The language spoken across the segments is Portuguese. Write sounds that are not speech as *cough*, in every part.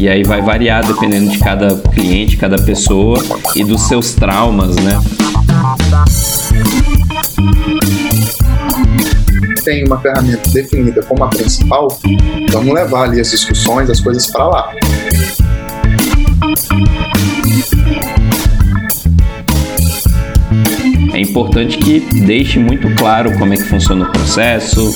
E aí vai variar dependendo de cada cliente, cada pessoa e dos seus traumas, né? Tem uma ferramenta definida como a principal, vamos levar ali as discussões, as coisas para lá. É importante que deixe muito claro como é que funciona o processo,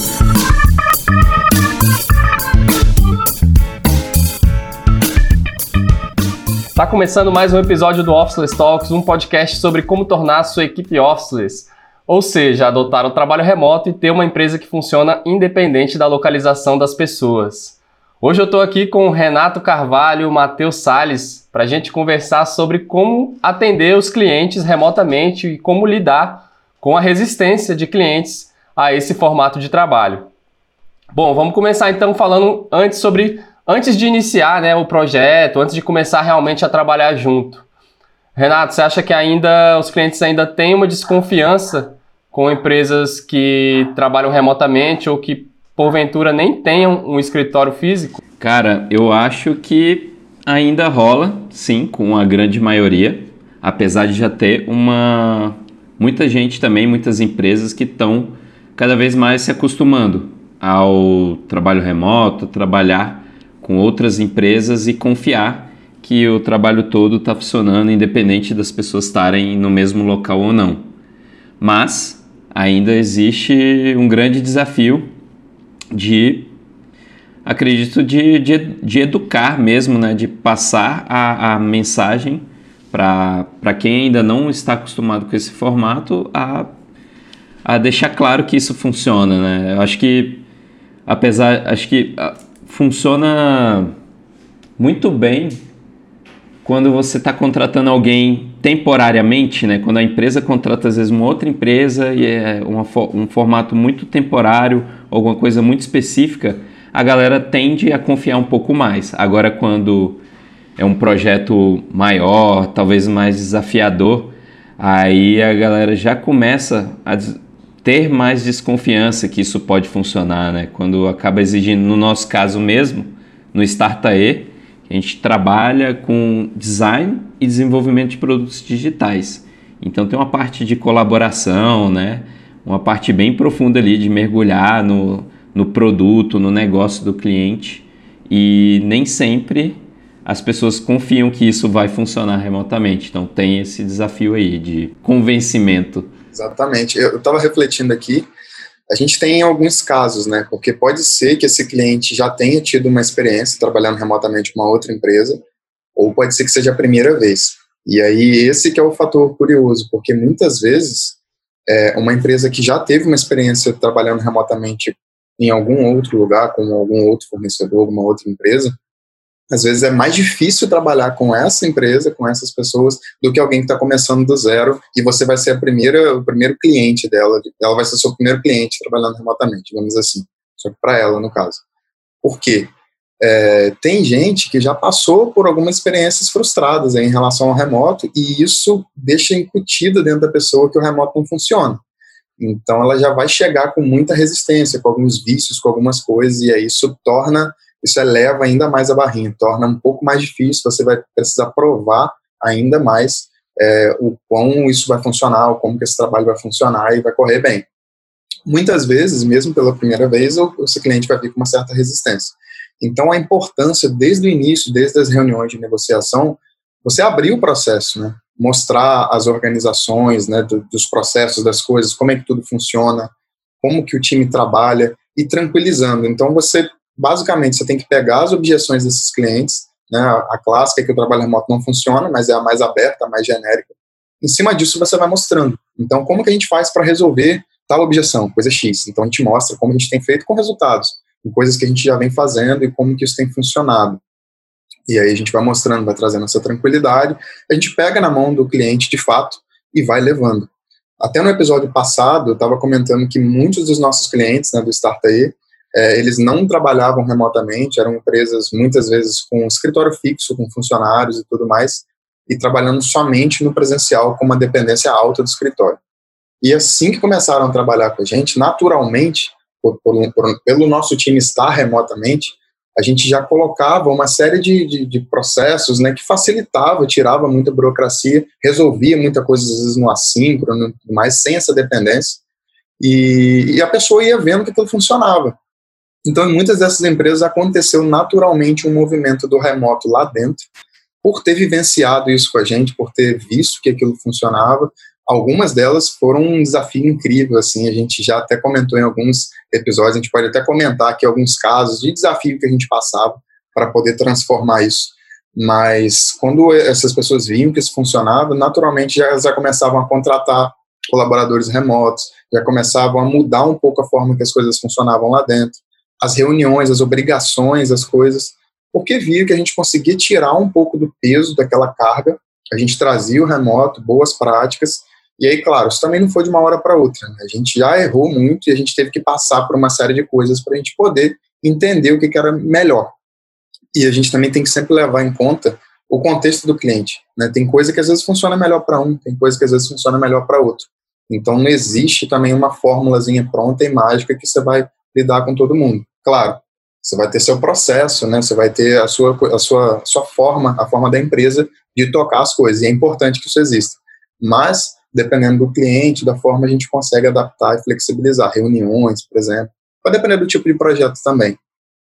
Está começando mais um episódio do Officeless Talks, um podcast sobre como tornar a sua equipe officeless, ou seja, adotar o trabalho remoto e ter uma empresa que funciona independente da localização das pessoas. Hoje eu estou aqui com o Renato Carvalho e o Matheus Salles para a gente conversar sobre como atender os clientes remotamente e como lidar com a resistência de clientes a esse formato de trabalho. Bom, vamos começar então falando antes sobre antes de iniciar né, o projeto, antes de começar realmente a trabalhar junto. Renato, você acha que ainda os clientes ainda têm uma desconfiança com empresas que trabalham remotamente ou que porventura nem tenham um escritório físico? Cara, eu acho que ainda rola, sim, com a grande maioria, apesar de já ter uma muita gente também, muitas empresas que estão cada vez mais se acostumando ao trabalho remoto, trabalhar com outras empresas e confiar que o trabalho todo está funcionando, independente das pessoas estarem no mesmo local ou não. Mas ainda existe um grande desafio de, acredito, de, de, de educar mesmo, né? de passar a, a mensagem para quem ainda não está acostumado com esse formato a, a deixar claro que isso funciona. Né? Eu acho que, apesar, acho que funciona muito bem quando você está contratando alguém temporariamente, né? Quando a empresa contrata às vezes uma outra empresa e é uma, um formato muito temporário, alguma coisa muito específica, a galera tende a confiar um pouco mais. Agora, quando é um projeto maior, talvez mais desafiador, aí a galera já começa a ter mais desconfiança que isso pode funcionar, né? Quando acaba exigindo, no nosso caso mesmo, no Startae, a gente trabalha com design e desenvolvimento de produtos digitais. Então tem uma parte de colaboração, né? Uma parte bem profunda ali de mergulhar no, no produto, no negócio do cliente. E nem sempre as pessoas confiam que isso vai funcionar remotamente. Então tem esse desafio aí de convencimento Exatamente. Eu estava refletindo aqui, a gente tem alguns casos, né? Porque pode ser que esse cliente já tenha tido uma experiência trabalhando remotamente com uma outra empresa, ou pode ser que seja a primeira vez. E aí esse que é o fator curioso, porque muitas vezes é, uma empresa que já teve uma experiência trabalhando remotamente em algum outro lugar, com algum outro fornecedor, alguma outra empresa, às vezes é mais difícil trabalhar com essa empresa, com essas pessoas, do que alguém que está começando do zero e você vai ser a primeira, o primeiro cliente dela. Ela vai ser o seu primeiro cliente trabalhando remotamente, digamos assim. Só que para ela, no caso. Por quê? É, tem gente que já passou por algumas experiências frustradas em relação ao remoto e isso deixa incutido dentro da pessoa que o remoto não funciona. Então ela já vai chegar com muita resistência, com alguns vícios, com algumas coisas, e aí isso torna isso eleva ainda mais a barrinha, torna um pouco mais difícil, você vai precisar provar ainda mais é, o quão isso vai funcionar, como que esse trabalho vai funcionar e vai correr bem. Muitas vezes, mesmo pela primeira vez, o, esse cliente vai vir com uma certa resistência. Então, a importância, desde o início, desde as reuniões de negociação, você abrir o processo, né? mostrar as organizações, né, do, dos processos, das coisas, como é que tudo funciona, como que o time trabalha, e tranquilizando. Então, você basicamente você tem que pegar as objeções desses clientes, né, a clássica é que o trabalho remoto não funciona, mas é a mais aberta, a mais genérica. Em cima disso você vai mostrando. Então, como que a gente faz para resolver tal objeção, coisa X? Então, a gente mostra como a gente tem feito com resultados, com coisas que a gente já vem fazendo e como que isso tem funcionado. E aí a gente vai mostrando, vai trazendo essa tranquilidade, a gente pega na mão do cliente de fato e vai levando. Até no episódio passado, eu estava comentando que muitos dos nossos clientes né, do Startae, é, eles não trabalhavam remotamente, eram empresas muitas vezes com escritório fixo, com funcionários e tudo mais, e trabalhando somente no presencial com uma dependência alta do escritório. E assim que começaram a trabalhar com a gente, naturalmente, por, por, por, pelo nosso time estar remotamente, a gente já colocava uma série de, de, de, processos né, que facilitava, tirava muita burocracia, resolvia muita coisa, às vezes, no assíncrono, mais sem essa dependência, e, e a pessoa ia vendo que aquilo funcionava. Então, em muitas dessas empresas aconteceu naturalmente um movimento do remoto lá dentro, por ter vivenciado isso com a gente, por ter visto que aquilo funcionava. Algumas delas foram um desafio incrível, assim, a gente já até comentou em alguns episódios, a gente pode até comentar aqui alguns casos de desafio que a gente passava para poder transformar isso. Mas quando essas pessoas viam que isso funcionava, naturalmente já, já começavam a contratar colaboradores remotos, já começavam a mudar um pouco a forma que as coisas funcionavam lá dentro, as reuniões, as obrigações, as coisas porque via que a gente conseguia tirar um pouco do peso daquela carga, a gente trazia o remoto, boas práticas, e aí, claro, isso também não foi de uma hora para outra. Né? A gente já errou muito e a gente teve que passar por uma série de coisas para a gente poder entender o que, que, era melhor. E a gente também tem que sempre levar em conta o contexto do cliente. Né? Tem coisa que às vezes funciona melhor para um, tem coisa que às vezes funciona melhor para outro. Então não existe também uma fórmulazinha pronta e mágica que você vai lidar com todo mundo. Claro, você vai ter seu processo, né? Você vai ter a sua, a sua, sua forma, a forma da empresa de tocar as coisas. E é importante que isso exista. Mas, dependendo do cliente, da forma, a gente consegue adaptar e flexibilizar. Reuniões, por exemplo. Vai depender do tipo de projeto também.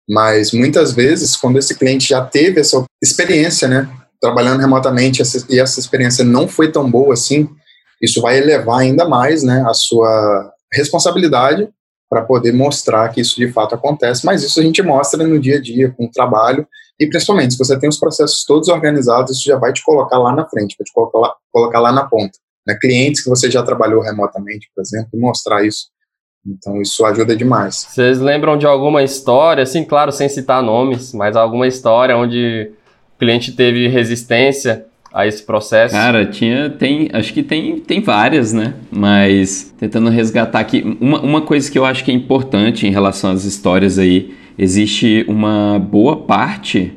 Mas, muitas vezes, quando esse cliente já teve essa experiência, né? Trabalhando remotamente, essa, e essa experiência não foi tão boa assim, isso vai elevar ainda mais, né? A sua responsabilidade para poder mostrar que isso de fato acontece, mas isso a gente mostra no dia a dia, com o trabalho, e principalmente se você tem os processos todos organizados, isso já vai te colocar lá na frente, vai te colocar lá, colocar lá na ponta. Né? Clientes que você já trabalhou remotamente, por exemplo, e mostrar isso. Então isso ajuda demais. Vocês lembram de alguma história, assim, claro, sem citar nomes, mas alguma história onde o cliente teve resistência a esse processo? Cara, tinha, tem, acho que tem, tem várias, né? Mas tentando resgatar aqui, uma, uma coisa que eu acho que é importante em relação às histórias aí, existe uma boa parte,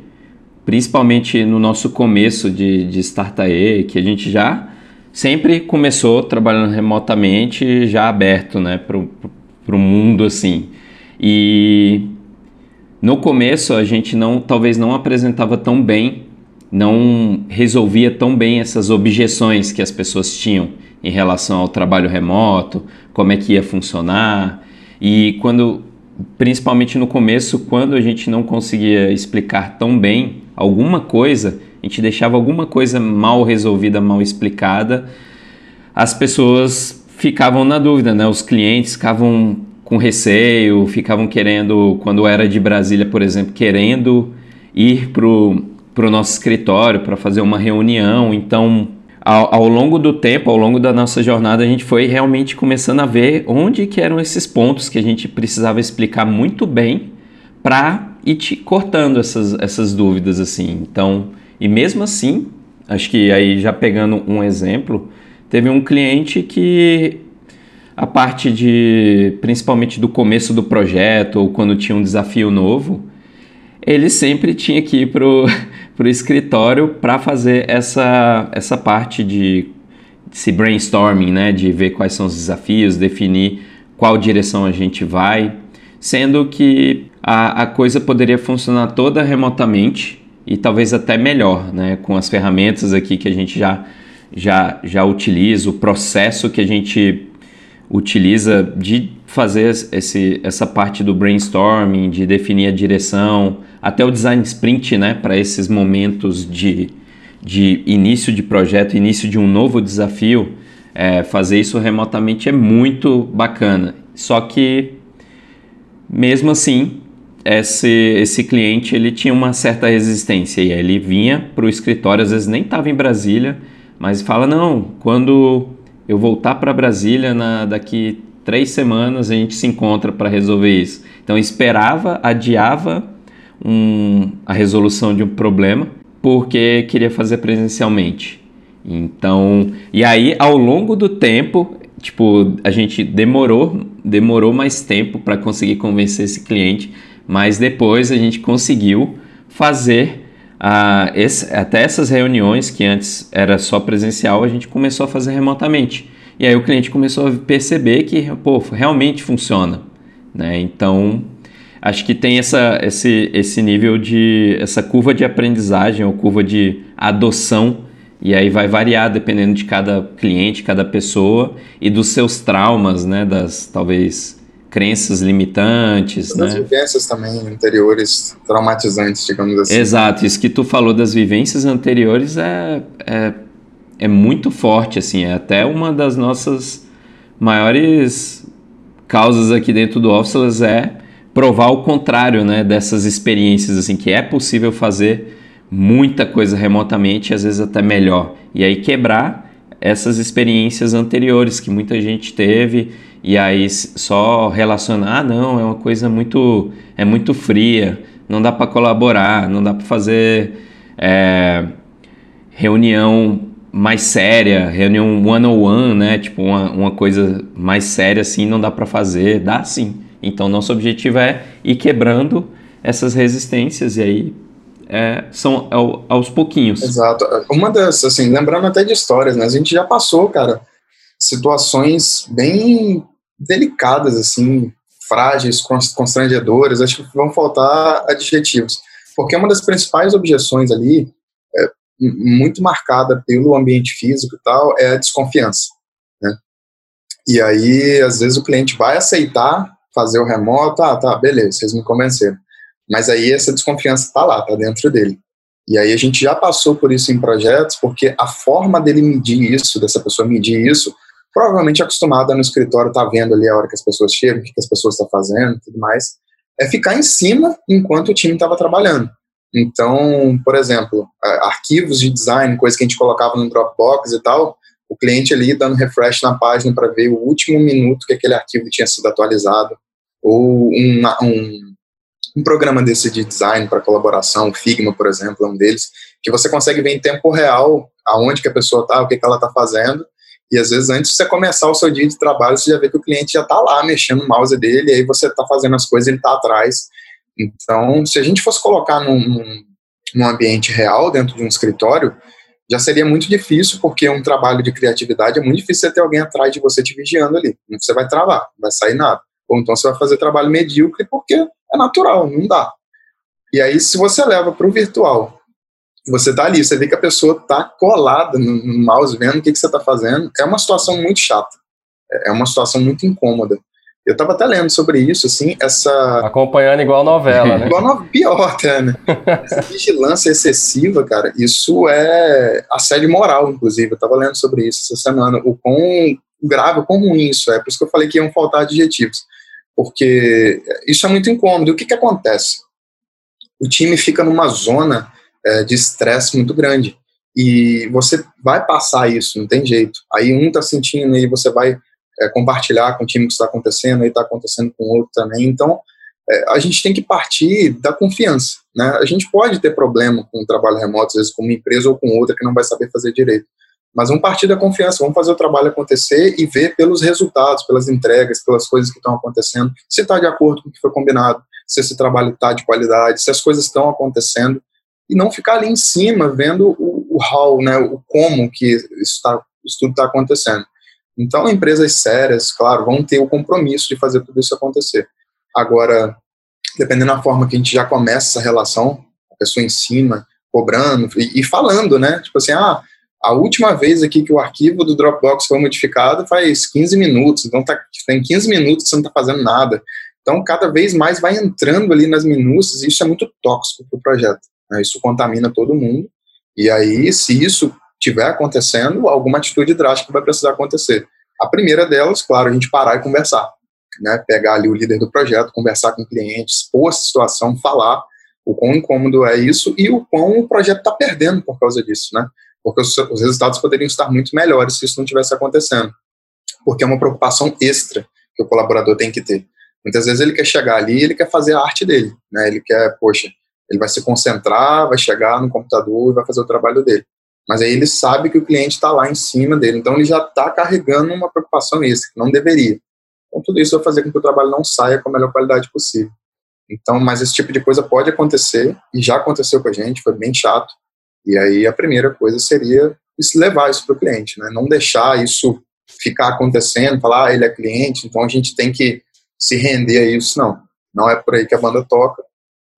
principalmente no nosso começo de, de Startae, que a gente já sempre começou trabalhando remotamente, já aberto, né, para o mundo assim. E no começo a gente não, talvez não apresentava tão bem não resolvia tão bem essas objeções que as pessoas tinham em relação ao trabalho remoto, como é que ia funcionar. E quando, principalmente no começo, quando a gente não conseguia explicar tão bem alguma coisa, a gente deixava alguma coisa mal resolvida, mal explicada, as pessoas ficavam na dúvida, né? Os clientes ficavam com receio, ficavam querendo, quando era de Brasília, por exemplo, querendo ir para para o nosso escritório para fazer uma reunião. Então, ao, ao, longo do tempo, ao longo da nossa jornada, a gente foi realmente começando a ver onde que eram esses pontos que a gente precisava explicar muito bem para ir te cortando essas, essas dúvidas assim. Então, e mesmo assim, acho que aí já pegando um exemplo, teve um cliente que a parte de principalmente do começo do projeto ou quando tinha um desafio novo, ele sempre tinha que ir pro *laughs* para o escritório para fazer essa, essa parte de esse brainstorming, né, de ver quais são os desafios, definir qual direção a gente vai, sendo que a, a coisa poderia funcionar toda remotamente e talvez até melhor, né, com as ferramentas aqui que a gente já, já, já utiliza, o processo que a gente utiliza de fazer esse, essa parte do brainstorming, de definir a direção, até o design sprint, né, para esses momentos de, de início de projeto, início de um novo desafio, é, fazer isso remotamente é muito bacana. Só que, mesmo assim, esse, esse cliente ele tinha uma certa resistência e ele vinha para o escritório, às vezes nem estava em Brasília, mas fala: não, quando eu voltar para Brasília na, daqui três semanas a gente se encontra para resolver isso. Então esperava, adiava um, a resolução de um problema porque queria fazer presencialmente. Então, e aí ao longo do tempo, tipo, a gente demorou, demorou mais tempo para conseguir convencer esse cliente, mas depois a gente conseguiu fazer uh, esse, até essas reuniões que antes era só presencial, a gente começou a fazer remotamente. E aí o cliente começou a perceber que, pô, realmente funciona, né? Então, acho que tem essa, esse, esse nível de. essa curva de aprendizagem ou curva de adoção. E aí vai variar dependendo de cada cliente, cada pessoa e dos seus traumas, né? Das talvez crenças limitantes, das né? vivências também anteriores traumatizantes, digamos assim. Exato, isso que tu falou das vivências anteriores é, é, é muito forte, assim, é até uma das nossas maiores causas aqui dentro do Officeless é provar o contrário, né, dessas experiências, assim, que é possível fazer muita coisa remotamente, às vezes até melhor, e aí quebrar essas experiências anteriores que muita gente teve e aí só relacionar, ah, não, é uma coisa muito, é muito fria, não dá para colaborar, não dá para fazer é, reunião mais séria, reunião one-on-one, né? Tipo, uma, uma coisa mais séria assim, não dá para fazer, dá sim. Então, nosso objetivo é ir quebrando essas resistências e aí é, são aos pouquinhos. Exato. Uma das, assim, lembrando até de histórias, né? A gente já passou, cara, situações bem delicadas, assim, frágeis, constrangedoras, acho que vão faltar adjetivos. Porque uma das principais objeções ali, é, muito marcada pelo ambiente físico e tal, é a desconfiança. Né? E aí, às vezes, o cliente vai aceitar fazer o remoto, ah, tá, beleza, vocês me convenceram. Mas aí essa desconfiança está lá, está dentro dele. E aí a gente já passou por isso em projetos, porque a forma dele medir isso, dessa pessoa medir isso, provavelmente acostumada no escritório, tá vendo ali a hora que as pessoas chegam, o que, as pessoas estão tá fazendo tudo mais, é ficar em cima enquanto o time estava trabalhando. Então, por exemplo, arquivos de design, coisa que a gente colocava no Dropbox e tal, o cliente ali dando refresh na página para ver o último minuto que aquele arquivo tinha sido atualizado, ou um, um, programa desse de design para colaboração, o Figma, por exemplo, é um deles, que você consegue ver em tempo real aonde que a pessoa está, o que, que ela está fazendo, e às vezes, antes de você começar o seu dia de trabalho, você já vê que o cliente já está lá mexendo no mouse dele, e aí você está fazendo as coisas, ele está atrás. Então, se a gente fosse colocar num, num ambiente real, dentro de um escritório, já seria muito difícil, porque um trabalho de criatividade é muito difícil você ter alguém atrás de você te vigiando ali. Você vai travar, não vai sair nada. Ou então você vai fazer trabalho medíocre porque é natural, não dá. E aí, se você leva para o virtual, você tá ali, você vê que a pessoa tá colada no, mouse, vendo o que, que você tá fazendo, é uma situação muito chata. É, é uma situação muito incômoda. Eu tava até lendo sobre isso, assim, essa... Acompanhando igual novela, né? igual no... Pior até, né? *laughs* essa vigilância excessiva, cara, isso é assédio moral, inclusive. Eu tava lendo sobre isso essa semana. O quão grave, o quão ruim isso é. Por isso que eu falei que iam faltar adjetivos. Porque isso é muito incômodo. E o que que acontece? O time fica numa zona é, de estresse muito grande. E você vai passar isso, não tem jeito. Aí um está sentindo e você vai é, compartilhar com o time que está acontecendo, aí está acontecendo com outro também. Então, é, a gente tem que partir da confiança. Né? A gente pode ter problema com o trabalho remoto, às vezes com uma empresa ou com outra que não vai saber fazer direito. Mas vamos partir da confiança, vamos fazer o trabalho acontecer e ver pelos resultados, pelas entregas, pelas coisas que estão acontecendo, se está de acordo com o que foi combinado, se esse trabalho está de qualidade, se as coisas estão acontecendo e não ficar ali em cima vendo o, o how, né, o como que isso, tá, isso tudo está acontecendo. Então, empresas sérias, claro, vão ter o compromisso de fazer tudo isso acontecer. Agora, dependendo da forma que a gente já começa essa relação, a pessoa em cima, cobrando e, e falando, né? Tipo assim, ah, a última vez aqui que o arquivo do Dropbox foi modificado faz 15 minutos, então tá, tem 15 minutos que você não está fazendo nada. Então, cada vez mais vai entrando ali nas minúcias e isso é muito tóxico para o projeto. Né? Isso contamina todo mundo. E aí, se isso estiver acontecendo, alguma atitude drástica vai precisar acontecer. A primeira delas, claro, a gente parar e conversar. Né? Pegar ali o líder do projeto, conversar com o cliente, expor a situação, falar o quão incômodo é isso e o quão o projeto está perdendo por causa disso, né? Porque os, os resultados poderiam estar muito melhores se isso não tivesse acontecendo. Porque é uma preocupação extra que o colaborador tem que ter. Muitas vezes ele quer chegar ali e ele quer fazer a arte dele, né? Ele quer, poxa, ele vai se concentrar, vai chegar no computador e vai fazer o trabalho dele. Mas aí ele sabe que o cliente está lá em cima dele, então ele já está carregando uma preocupação extra, que não deveria. Então tudo isso vai fazer com que o trabalho não saia com a melhor qualidade possível. Então, mas esse tipo de coisa pode acontecer, e já aconteceu com a gente, foi bem chato. E aí a primeira coisa seria levar isso para o cliente, né? não deixar isso ficar acontecendo, falar, ah, ele é cliente, então a gente tem que se render a isso, não não é por aí que a banda toca.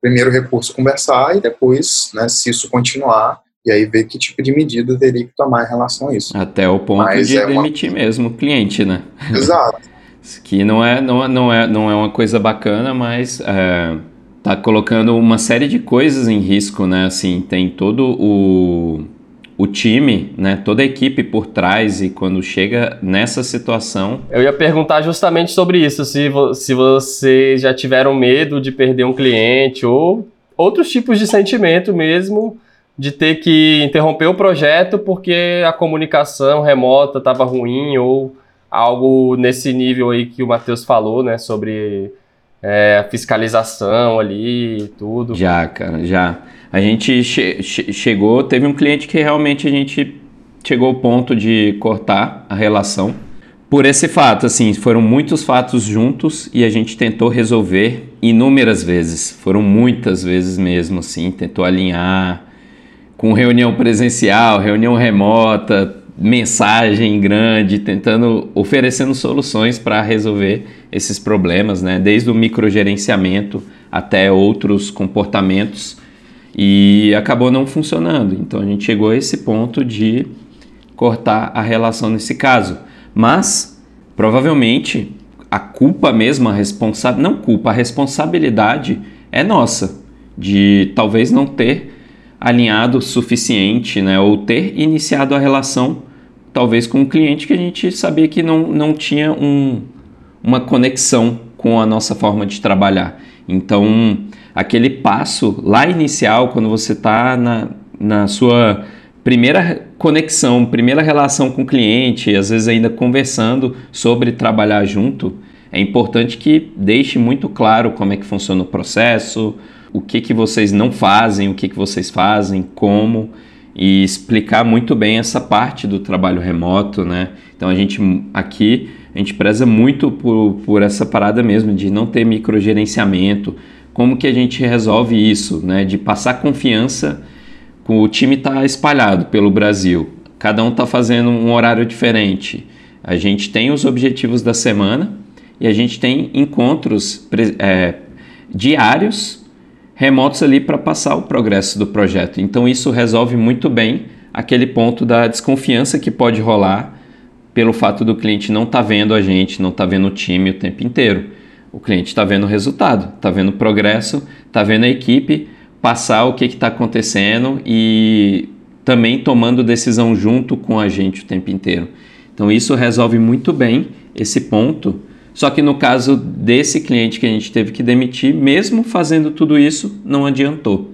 Primeiro recurso conversar e depois, né, se isso continuar, e aí ver que tipo de medida teria que tomar em relação a isso. Até o ponto Mas de é demitir uma... mesmo o cliente, né? Exato. *laughs* que não é, não, não, é, não é uma coisa bacana, mas é, tá colocando uma série de coisas em risco, né? Assim, tem todo o o time, né, toda a equipe por trás e quando chega nessa situação. Eu ia perguntar justamente sobre isso, se, vo se vocês já tiveram medo de perder um cliente ou outros tipos de sentimento mesmo de ter que interromper o projeto porque a comunicação remota estava ruim ou algo nesse nível aí que o Matheus falou, né, sobre é, fiscalização ali tudo. Já, cara, já. A gente che che chegou, teve um cliente que realmente a gente chegou ao ponto de cortar a relação. Por esse fato, assim, foram muitos fatos juntos e a gente tentou resolver inúmeras vezes. Foram muitas vezes mesmo, assim, tentou alinhar com reunião presencial, reunião remota, mensagem grande, tentando oferecendo soluções para resolver esses problemas, né? Desde o microgerenciamento até outros comportamentos e acabou não funcionando. Então a gente chegou a esse ponto de cortar a relação nesse caso. Mas provavelmente a culpa mesmo, a responsa não culpa, a responsabilidade é nossa de talvez não ter alinhado o suficiente, né, ou ter iniciado a relação talvez com um cliente que a gente sabia que não, não tinha um, uma conexão com a nossa forma de trabalhar. Então, aquele passo lá inicial, quando você está na, na sua primeira conexão, primeira relação com o cliente, às vezes ainda conversando sobre trabalhar junto, é importante que deixe muito claro como é que funciona o processo, o que, que vocês não fazem, o que, que vocês fazem, como e explicar muito bem essa parte do trabalho remoto, né? Então a gente aqui a gente preza muito por, por essa parada mesmo de não ter microgerenciamento. Como que a gente resolve isso, né? De passar confiança com o time tá espalhado pelo Brasil. Cada um está fazendo um horário diferente. A gente tem os objetivos da semana e a gente tem encontros é, diários remotos ali para passar o progresso do projeto. Então isso resolve muito bem aquele ponto da desconfiança que pode rolar pelo fato do cliente não estar tá vendo a gente, não estar tá vendo o time o tempo inteiro. O cliente está vendo o resultado, está vendo o progresso, está vendo a equipe passar o que está acontecendo e também tomando decisão junto com a gente o tempo inteiro. Então isso resolve muito bem esse ponto só que no caso desse cliente que a gente teve que demitir, mesmo fazendo tudo isso, não adiantou.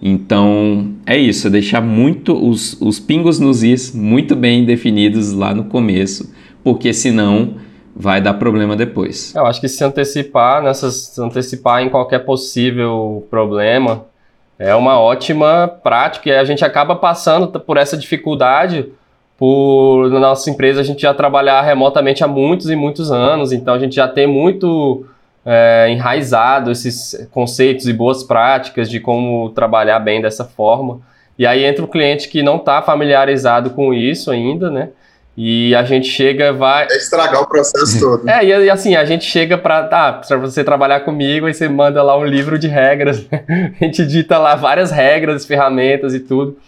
Então é isso, é deixar muito os, os pingos nos is muito bem definidos lá no começo, porque senão vai dar problema depois. Eu acho que se antecipar nessas, se antecipar em qualquer possível problema é uma ótima prática e a gente acaba passando por essa dificuldade por na nossa empresa a gente já trabalhar remotamente há muitos e muitos anos, então a gente já tem muito é, enraizado esses conceitos e boas práticas de como trabalhar bem dessa forma. E aí entra o cliente que não está familiarizado com isso ainda, né? E a gente chega, vai. É estragar o processo todo. É, e, assim, a gente chega para. Tá, para você trabalhar comigo, aí você manda lá um livro de regras. Né? *laughs* A gente dita lá várias regras, ferramentas e tudo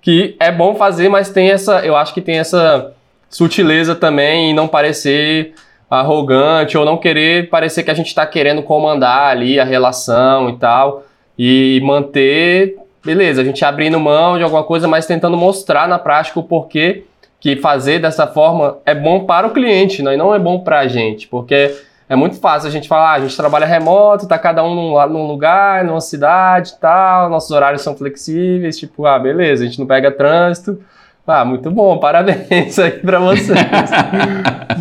que é bom fazer, mas tem essa, eu acho que tem essa sutileza também em não parecer arrogante ou não querer parecer que a gente está querendo comandar ali a relação e tal e manter, beleza, a gente abrindo mão de alguma coisa, mas tentando mostrar na prática o porquê que fazer dessa forma é bom para o cliente, né? e não é bom para a gente, porque é muito fácil a gente falar, ah, a gente trabalha remoto, tá cada um num, num lugar, numa cidade e tal, nossos horários são flexíveis, tipo, ah, beleza, a gente não pega trânsito. Ah, muito bom, *laughs* parabéns aí pra vocês.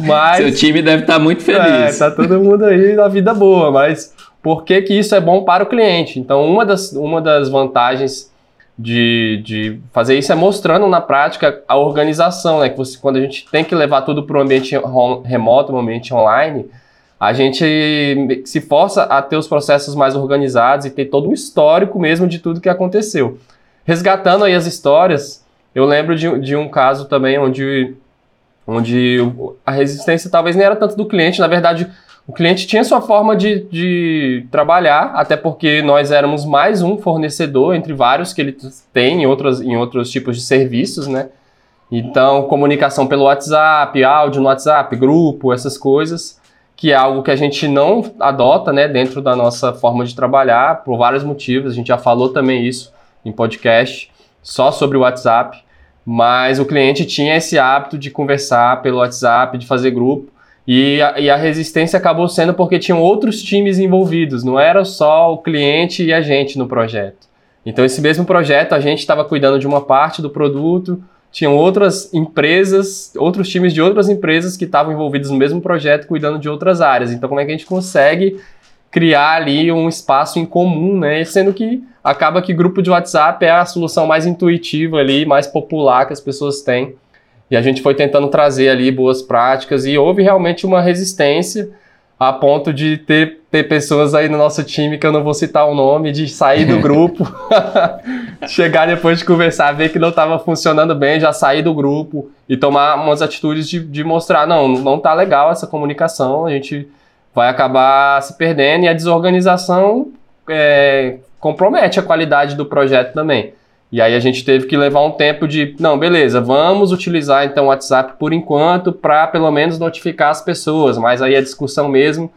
mas, Seu time deve estar tá muito feliz. É, tá todo mundo aí na vida boa, mas por que, que isso é bom para o cliente? Então, uma das, uma das vantagens de, de fazer isso é mostrando na prática a organização, né? Que você, quando a gente tem que levar tudo para o ambiente remoto, um ambiente online, a gente se força a ter os processos mais organizados e ter todo um histórico mesmo de tudo que aconteceu. Resgatando aí as histórias, eu lembro de, de um caso também onde, onde a resistência talvez nem era tanto do cliente, na verdade, o cliente tinha sua forma de, de trabalhar, até porque nós éramos mais um fornecedor entre vários que ele tem em, outros em outros tipos de serviços, né? Então, comunicação pelo WhatsApp, áudio no WhatsApp, grupo, essas coisas, que é algo que a gente não adota, né, dentro da nossa forma de trabalhar, por vários motivos. A gente já falou também isso em podcast, só sobre o WhatsApp, mas o cliente tinha esse hábito de conversar pelo WhatsApp, de fazer grupo. E a, e a, resistência acabou sendo porque tinham outros times envolvidos, não era só o cliente e a gente no projeto. Então, esse mesmo projeto, a gente estava cuidando de uma parte do produto, tinham outras empresas, outros times de outras empresas que estavam envolvidos no mesmo projeto, cuidando de outras áreas. Então, como é que a gente consegue criar ali um espaço em comum, né? Sendo que acaba que grupo de WhatsApp é a solução mais intuitiva ali, mais popular que as pessoas têm e a gente foi tentando trazer ali boas práticas e houve realmente uma resistência a ponto de ter, ter pessoas aí no nosso time, que eu não vou citar o nome, de sair do *laughs* grupo, *laughs* chegar depois de conversar, ver que não estava funcionando bem, já sair do grupo e tomar umas atitudes de, de mostrar, não, não tá legal essa comunicação, a gente vai acabar se perdendo e a desorganização é, compromete a qualidade do projeto também. E aí a gente teve que levar um tempo de, não, beleza, vamos utilizar então o WhatsApp por enquanto para pelo menos notificar as pessoas, mas aí a discussão mesmo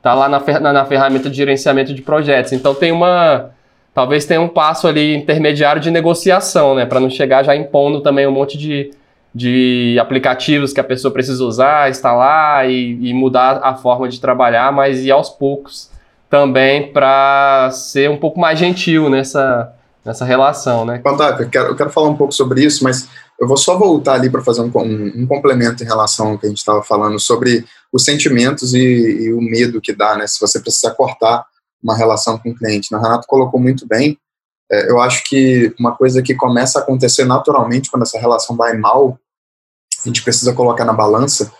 tá lá na, na, na, ferramenta de gerenciamento de projetos. Então tem uma, talvez tenha um passo ali intermediário de negociação, né, para não chegar já impondo também um monte de, de aplicativos que a pessoa precisa usar, instalar e, e mudar a forma de trabalhar, mas ir aos poucos também para ser um pouco mais gentil nessa nessa relação, né? Fantástico, eu quero, eu quero falar um pouco sobre isso, mas eu vou só voltar ali para fazer um, um, um, complemento em relação ao que a gente estava falando sobre os sentimentos e, e, o medo que dá, né? Se você precisar cortar uma relação com o cliente. O Renato colocou muito bem. É, eu acho que uma coisa que começa a acontecer naturalmente quando essa relação vai mal, a gente precisa colocar na balança.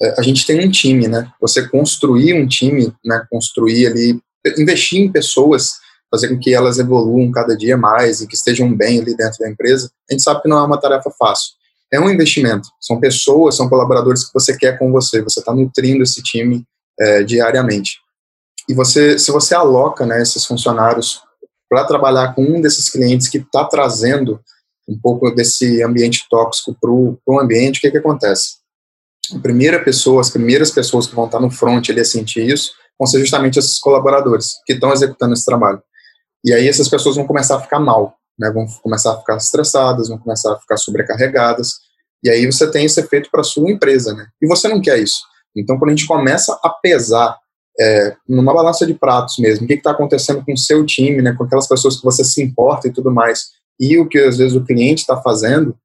É, a gente tem um time, né? Você construir um time, né? Construir ali, investir em pessoas fazer com que elas evoluam cada dia mais e que estejam bem ali dentro da empresa, a gente sabe que não é uma tarefa fácil. É um investimento, são pessoas, são colaboradores que você quer com você, você está nutrindo esse time é, diariamente. E você, se você aloca né, esses funcionários para trabalhar com um desses clientes que está trazendo um pouco desse ambiente tóxico para o ambiente, o que, que acontece? A primeira pessoa, as primeiras pessoas que vão estar no front ali a sentir isso, vão ser justamente esses colaboradores que estão executando esse trabalho. E aí essas pessoas vão começar a ficar mal, né? Vão começar a ficar estressadas, vão começar a ficar sobrecarregadas. E aí você tem esse efeito para sua empresa, né? E você não quer isso. Então, quando a gente começa a pesar é, numa balança de pratos mesmo, o que está acontecendo com o seu time, né? Com aquelas pessoas que você se importa e tudo mais, e o que às vezes o cliente está fazendo,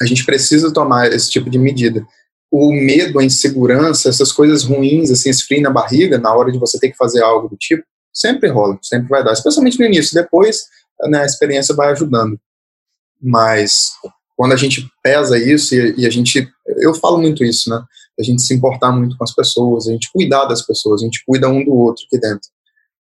a gente precisa tomar esse tipo de medida. O medo, a insegurança, essas coisas ruins, assim, esse frio na barriga, na hora de você ter que fazer algo do tipo, Sempre rola, sempre vai dar, especialmente no início. Depois, né, a experiência vai ajudando. Mas quando a gente pesa isso e, e, a gente, eu falo muito isso, né? A gente se importar muito com as pessoas, a gente cuidar das pessoas, a gente cuida um do outro aqui dentro.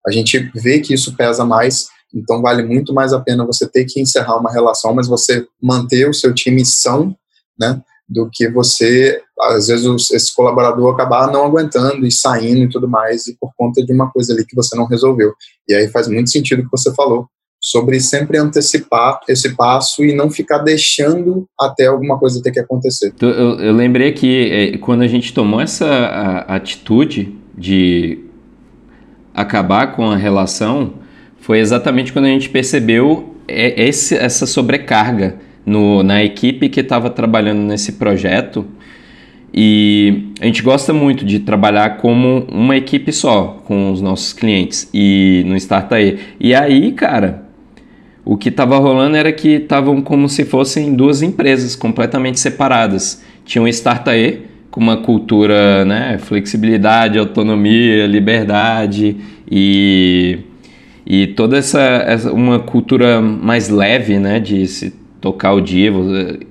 A gente vê que isso pesa mais, então vale muito mais a pena você ter que encerrar uma relação, mas você manter o seu time são, né? Do que você, às vezes, esse colaborador acabar não aguentando e saindo e tudo mais, e por conta de uma coisa ali que você não resolveu. E aí faz muito sentido o que você falou, sobre sempre antecipar esse passo e não ficar deixando até alguma coisa ter que acontecer. Eu, eu lembrei que é, quando a gente tomou essa a, atitude de acabar com a relação, foi exatamente quando a gente percebeu é, esse, essa sobrecarga no, na equipe que estava trabalhando nesse projeto. E a gente gosta muito de trabalhar como uma equipe só com os nossos clientes e no Startae. E aí, cara, o que estava rolando era que estavam como se fossem duas empresas completamente separadas. Tinha um Startae com uma cultura, né, flexibilidade, autonomia, liberdade e e toda essa, essa uma cultura mais leve, né, de se tocar o dia,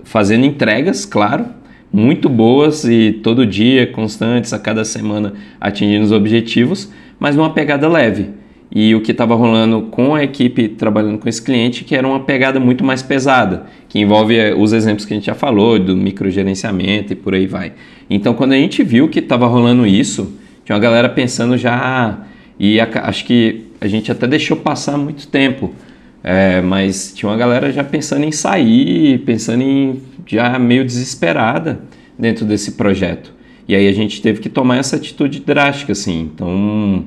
fazendo entregas, claro, muito boas e todo dia, constantes, a cada semana atingindo os objetivos, mas numa pegada leve. E o que estava rolando com a equipe trabalhando com esse cliente, que era uma pegada muito mais pesada, que envolve eh, os exemplos que a gente já falou, do microgerenciamento e por aí vai. Então, quando a gente viu que estava rolando isso, tinha uma galera pensando já e a, acho que a gente até deixou passar muito tempo, é, mas tinha uma galera já pensando em sair, pensando em já meio desesperada dentro desse projeto. E aí a gente teve que tomar essa atitude drástica, assim. Então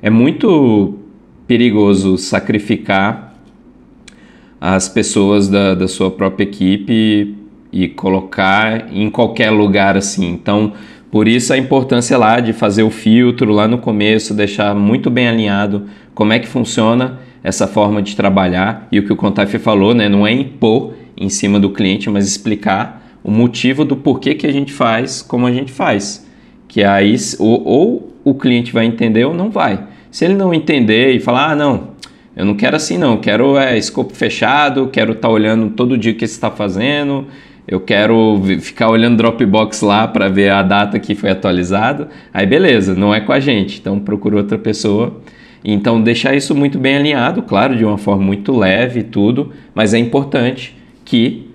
é muito perigoso sacrificar as pessoas da, da sua própria equipe e colocar em qualquer lugar assim. Então, por isso a importância lá de fazer o filtro lá no começo, deixar muito bem alinhado como é que funciona essa forma de trabalhar e o que o Contaf falou, né, não é impor em cima do cliente, mas explicar o motivo do porquê que a gente faz como a gente faz. Que aí ou, ou o cliente vai entender ou não vai. Se ele não entender e falar, ah, não, eu não quero assim não, quero é, escopo fechado, quero estar tá olhando todo dia o que você está fazendo, eu quero ficar olhando Dropbox lá para ver a data que foi atualizado. Aí beleza, não é com a gente, então procura outra pessoa. Então deixar isso muito bem alinhado, claro, de uma forma muito leve e tudo, mas é importante que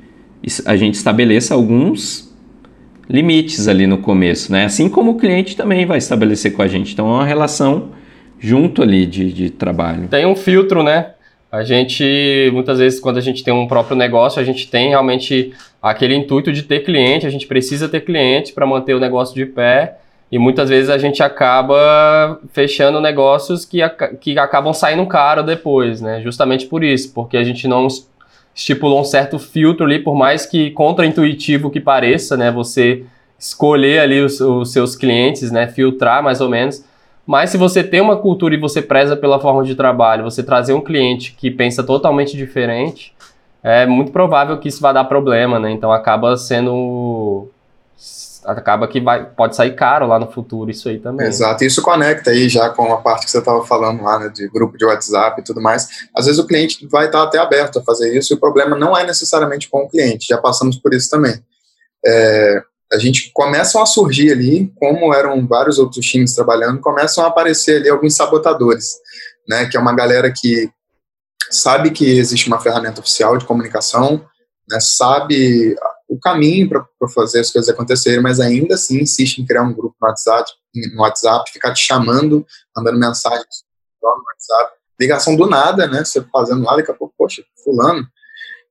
a gente estabeleça alguns limites ali no começo, né? Assim como o cliente também vai estabelecer com a gente. Então é uma relação junto ali de, de trabalho. Tem um filtro, né? A gente, muitas vezes, quando a gente tem um próprio negócio, a gente tem realmente aquele intuito de ter cliente, a gente precisa ter cliente para manter o negócio de pé. E muitas vezes a gente acaba fechando negócios que, que acabam saindo caro depois, né? Justamente por isso, porque a gente não estipulou um certo filtro ali, por mais que contraintuitivo que pareça, né? Você escolher ali os, os seus clientes, né? Filtrar mais ou menos. Mas se você tem uma cultura e você preza pela forma de trabalho, você trazer um cliente que pensa totalmente diferente, é muito provável que isso vá dar problema, né? Então acaba sendo acaba que vai, pode sair caro lá no futuro isso aí também. Exato, isso conecta aí já com a parte que você estava falando lá, né, de grupo de WhatsApp e tudo mais. Às vezes o cliente vai estar até aberto a fazer isso e o problema não é necessariamente com o cliente, já passamos por isso também. É, a gente começam a surgir ali, como eram vários outros times trabalhando, começam a aparecer ali alguns sabotadores, né, que é uma galera que sabe que existe uma ferramenta oficial de comunicação, né, sabe o caminho para fazer as coisas acontecerem, mas ainda assim insiste em criar um grupo no WhatsApp, no WhatsApp, ficar te chamando, mandando mensagens no WhatsApp, ligação do nada, né, você fazendo lá, daqui a pouco, poxa, fulano,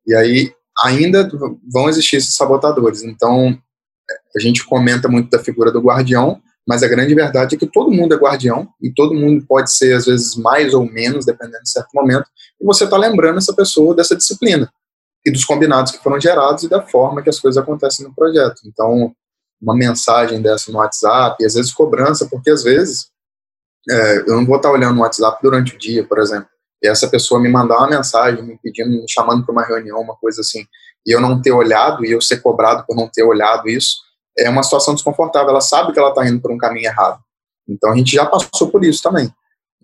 e aí ainda vão existir esses sabotadores, então a gente comenta muito da figura do guardião, mas a grande verdade é que todo mundo é guardião e todo mundo pode ser, às vezes, mais ou menos, dependendo de certo momento, e você está lembrando essa pessoa dessa disciplina e dos combinados que foram gerados e da forma que as coisas acontecem no projeto. Então, uma mensagem dessa no WhatsApp, e às vezes cobrança, porque às vezes é, eu não vou estar olhando no WhatsApp durante o dia, por exemplo, e essa pessoa me mandar uma mensagem, me pedindo, me chamando para uma reunião, uma coisa assim, e eu não ter olhado, e eu ser cobrado por não ter olhado isso, é uma situação desconfortável. Ela sabe que ela está indo por um caminho errado. Então a gente já passou por isso também.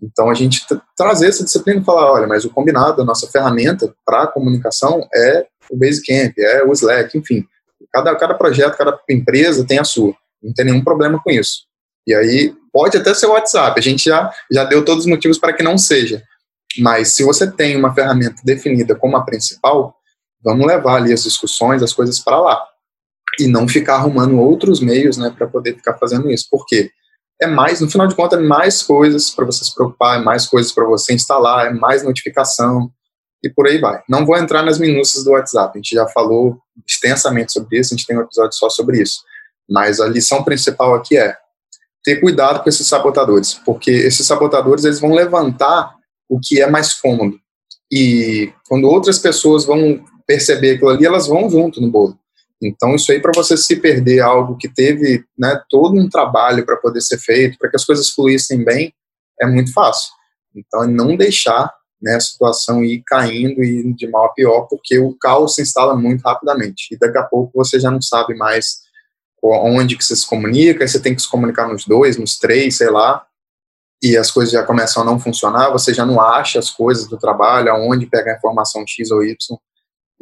Então a gente trazer essa disciplina e falar, olha, mas o combinado, a nossa ferramenta para comunicação é o Basecamp, é o Slack, enfim. Cada, cada projeto, cada empresa tem a sua. Não tem nenhum problema com isso. E aí pode até ser o WhatsApp. A gente já, já deu todos os motivos para que não seja. Mas se você tem uma ferramenta definida como a principal, vamos levar ali as discussões, as coisas para lá e não ficar arrumando outros meios, né, para poder ficar fazendo isso. Porque é mais, no final de contas, é mais coisas para você se preocupar, é mais coisas para você instalar, é mais notificação e por aí vai. Não vou entrar nas minúcias do WhatsApp, a gente já falou extensamente sobre isso, a gente tem um episódio só sobre isso. Mas a lição principal aqui é ter cuidado com esses sabotadores, porque esses sabotadores eles vão levantar o que é mais cômodo. E quando outras pessoas vão perceber aquilo ali, elas vão junto no bolo. Então, isso aí, para você se perder algo que teve né, todo um trabalho para poder ser feito, para que as coisas fluíssem bem, é muito fácil. Então, é não deixar né, a situação ir caindo e de mal a pior, porque o caos se instala muito rapidamente. E daqui a pouco você já não sabe mais onde que você se comunica, você tem que se comunicar nos dois, nos três, sei lá, e as coisas já começam a não funcionar, você já não acha as coisas do trabalho, aonde pegar informação X ou Y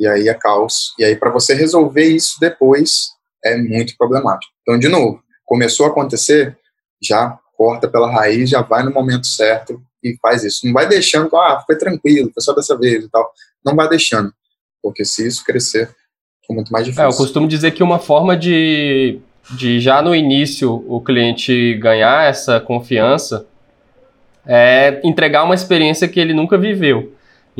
e aí é caos. E aí, para você resolver isso depois, é muito problemático. Então, de novo, começou a acontecer, já corta pela raiz, já vai no momento certo e faz isso. Não vai deixando, ah, foi tranquilo, foi só dessa vez e tal. Não vai deixando, porque se isso crescer, é muito mais difícil. É, eu costumo dizer que uma forma de de já no início o cliente ganhar essa confiança é entregar uma experiência que ele nunca viveu.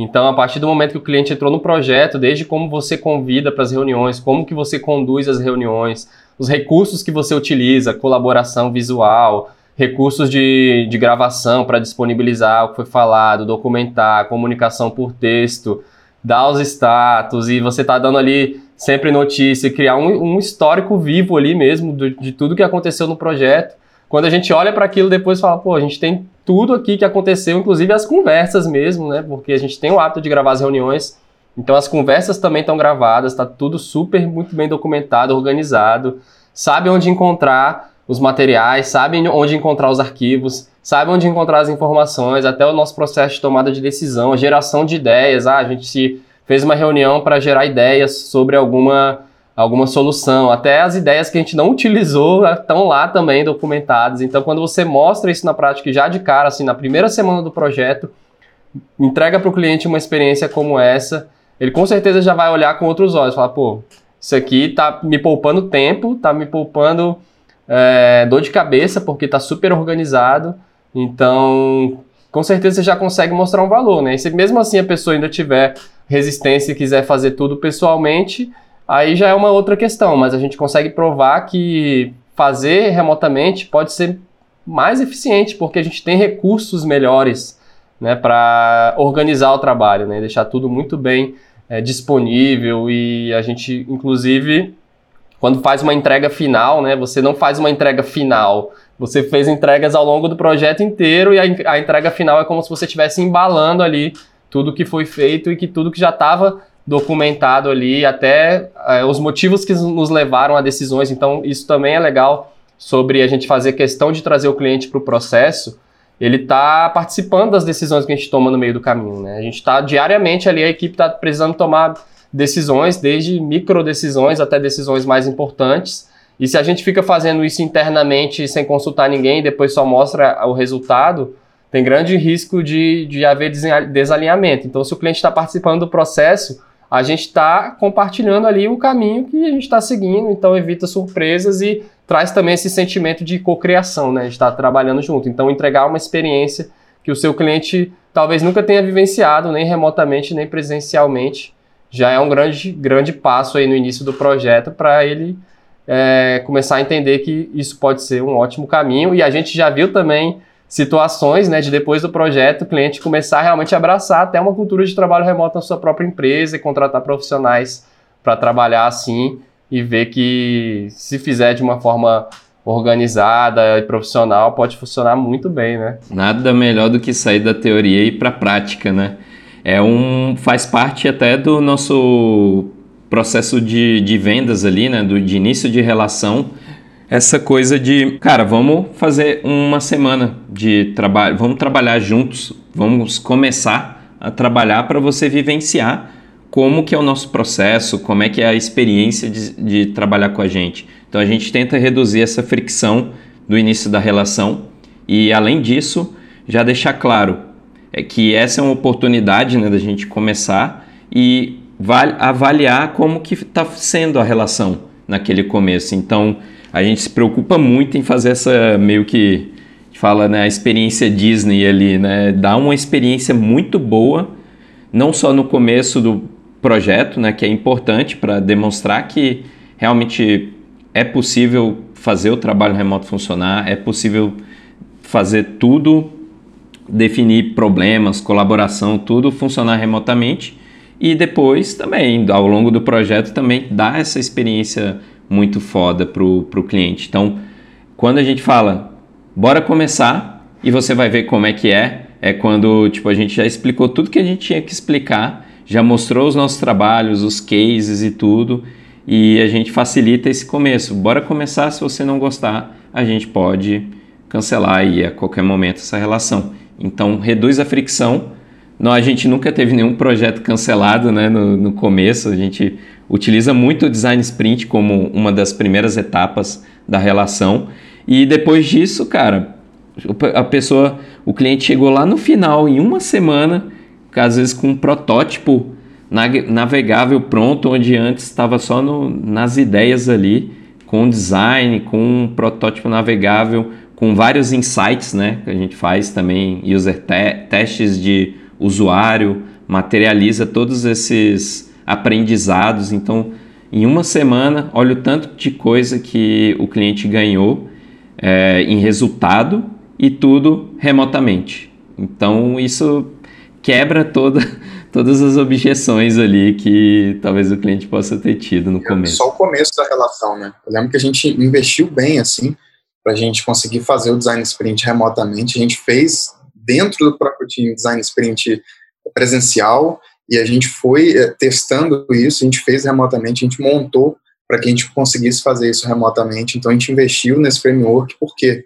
Então, a partir do momento que o cliente entrou no projeto, desde como você convida para as reuniões, como que você conduz as reuniões, os recursos que você utiliza, colaboração visual, recursos de, de gravação para disponibilizar o que foi falado, documentar, comunicação por texto, dar os status e você está dando ali sempre notícia, criar um, um histórico vivo ali mesmo de, de tudo que aconteceu no projeto. Quando a gente olha para aquilo depois fala, pô, a gente tem tudo aqui que aconteceu, inclusive as conversas mesmo, né? Porque a gente tem o hábito de gravar as reuniões, então as conversas também estão gravadas, está tudo super muito bem documentado, organizado, sabe onde encontrar os materiais, sabe onde encontrar os arquivos, sabe onde encontrar as informações, até o nosso processo de tomada de decisão, a geração de ideias. Ah, a gente se fez uma reunião para gerar ideias sobre alguma, alguma solução. Até as ideias que a gente não utilizou estão lá também documentadas. Então, quando você mostra isso na prática já de cara, assim, na primeira semana do projeto, entrega para o cliente uma experiência como essa, ele com certeza já vai olhar com outros olhos, falar, pô, isso aqui tá me poupando tempo, tá me poupando é, dor de cabeça, porque tá super organizado. Então, com certeza você já consegue mostrar um valor, né? E se mesmo assim a pessoa ainda tiver resistência e quiser fazer tudo pessoalmente, aí já é uma outra questão, mas a gente consegue provar que fazer remotamente pode ser mais eficiente, porque a gente tem recursos melhores né, para organizar o trabalho, né, deixar tudo muito bem é, disponível. E a gente, inclusive, quando faz uma entrega final, né, você não faz uma entrega final, você fez entregas ao longo do projeto inteiro e a, a entrega final é como se você estivesse embalando ali tudo que foi feito e que tudo que já estava documentado ali, até é, os motivos que nos levaram a decisões. Então, isso também é legal sobre a gente fazer questão de trazer o cliente para o processo. Ele está participando das decisões que a gente toma no meio do caminho. Né? A gente está diariamente ali, a equipe está precisando tomar decisões, desde micro decisões até decisões mais importantes. E se a gente fica fazendo isso internamente sem consultar ninguém e depois só mostra o resultado, tem grande risco de, de haver desalinhamento. Então, se o cliente está participando do processo, a gente está compartilhando ali o caminho que a gente está seguindo, então evita surpresas e traz também esse sentimento de cocriação, né? A gente está trabalhando junto. Então, entregar uma experiência que o seu cliente talvez nunca tenha vivenciado, nem remotamente, nem presencialmente, já é um grande, grande passo aí no início do projeto para ele é, começar a entender que isso pode ser um ótimo caminho. E a gente já viu também situações, né, de depois do projeto, o cliente começar a realmente abraçar até uma cultura de trabalho remoto na sua própria empresa e contratar profissionais para trabalhar assim e ver que se fizer de uma forma organizada e profissional pode funcionar muito bem, né? Nada melhor do que sair da teoria e ir para a prática, né? É um faz parte até do nosso processo de, de vendas ali, né, do de início de relação essa coisa de, cara, vamos fazer uma semana de trabalho, vamos trabalhar juntos, vamos começar a trabalhar para você vivenciar como que é o nosso processo, como é que é a experiência de, de trabalhar com a gente. Então a gente tenta reduzir essa fricção do início da relação e além disso já deixar claro é que essa é uma oportunidade né, da gente começar e avaliar como que está sendo a relação naquele começo. Então a gente se preocupa muito em fazer essa meio que fala, né, a experiência Disney ali, né, dar uma experiência muito boa, não só no começo do projeto, né, que é importante para demonstrar que realmente é possível fazer o trabalho remoto funcionar, é possível fazer tudo, definir problemas, colaboração, tudo funcionar remotamente e depois também, ao longo do projeto, também dar essa experiência muito foda pro, pro cliente. Então, quando a gente fala, bora começar e você vai ver como é que é, é quando tipo, a gente já explicou tudo que a gente tinha que explicar, já mostrou os nossos trabalhos, os cases e tudo, e a gente facilita esse começo. Bora começar, se você não gostar, a gente pode cancelar aí a qualquer momento essa relação. Então, reduz a fricção. Não, a gente nunca teve nenhum projeto cancelado né, no, no começo, a gente utiliza muito o design sprint como uma das primeiras etapas da relação. E depois disso, cara, a pessoa, o cliente chegou lá no final, em uma semana, às vezes com um protótipo navegável pronto, onde antes estava só no, nas ideias ali, com design, com um protótipo navegável, com vários insights, né? Que a gente faz também, user te testes de usuário, materializa todos esses aprendizados. Então, em uma semana, olha o tanto de coisa que o cliente ganhou é, em resultado e tudo remotamente. Então, isso quebra toda, *laughs* todas as objeções ali que talvez o cliente possa ter tido no começo. Só o começo da relação, né? Eu lembro que a gente investiu bem, assim, para a gente conseguir fazer o design sprint remotamente. A gente fez dentro do próprio time design sprint presencial e a gente foi eh, testando isso, a gente fez remotamente, a gente montou para que a gente conseguisse fazer isso remotamente. Então a gente investiu nesse framework porque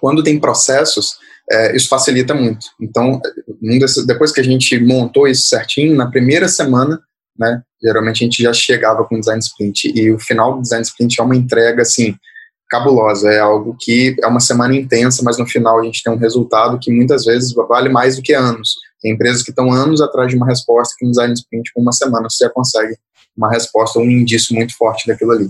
quando tem processos, é, isso facilita muito. Então, um desses, depois que a gente montou isso certinho, na primeira semana, né, geralmente a gente já chegava com o design sprint e o final do design sprint é uma entrega assim cabulosa, é algo que é uma semana intensa, mas no final a gente tem um resultado que muitas vezes vale mais do que anos. Tem empresas que estão anos atrás de uma resposta que um design sprint com uma semana você já consegue uma resposta, um indício muito forte daquilo ali.